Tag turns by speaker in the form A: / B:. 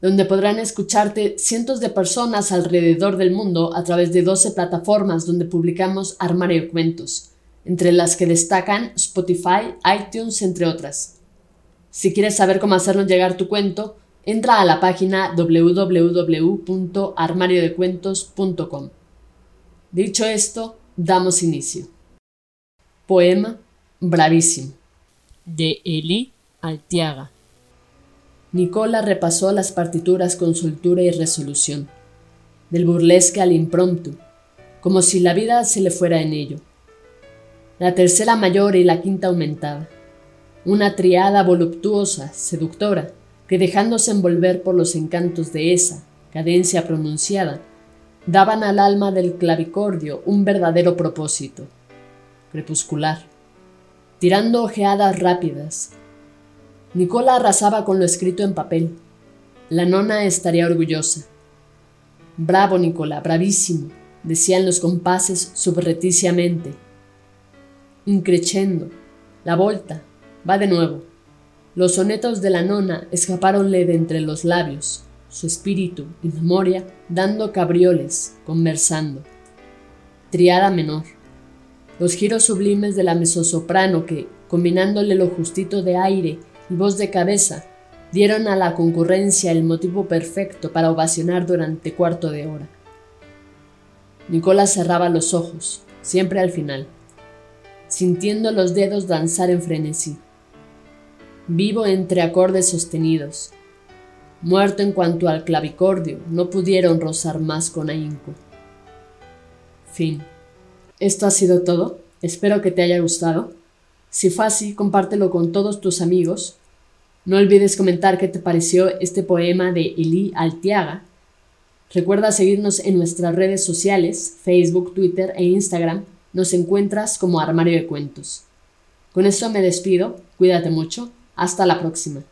A: donde podrán escucharte cientos de personas alrededor del mundo a través de 12 plataformas donde publicamos Armario de Cuentos, entre las que destacan Spotify, iTunes, entre otras. Si quieres saber cómo hacernos llegar tu cuento, entra a la página www.armariodecuentos.com. Dicho esto, damos inicio. Poema Bravísimo de Eli Altiaga. Nicola repasó las partituras con soltura y resolución, del burlesque al impromptu, como si la vida se le fuera en ello. La tercera mayor y la quinta aumentada, una triada voluptuosa, seductora, que dejándose envolver por los encantos de esa cadencia pronunciada, daban al alma del clavicordio un verdadero propósito, crepuscular, tirando ojeadas rápidas, Nicola arrasaba con lo escrito en papel. La nona estaría orgullosa. Bravo, Nicola, bravísimo, decían los compases subreticiamente. Increchendo, la volta, va de nuevo. Los sonetos de la nona escapáronle de entre los labios, su espíritu y memoria dando cabrioles, conversando. Triada menor. Los giros sublimes de la mezzosoprano que, combinándole lo justito de aire voz de cabeza dieron a la concurrencia el motivo perfecto para ovacionar durante cuarto de hora. Nicolás cerraba los ojos, siempre al final, sintiendo los dedos danzar en frenesí. Vivo entre acordes sostenidos, muerto en cuanto al clavicordio, no pudieron rozar más con ahínco. Fin. Esto ha sido todo. Espero que te haya gustado. Si fue así, compártelo con todos tus amigos no olvides comentar qué te pareció este poema de Eli Altiaga. Recuerda seguirnos en nuestras redes sociales, Facebook, Twitter e Instagram. Nos encuentras como Armario de Cuentos. Con esto me despido, cuídate mucho, hasta la próxima.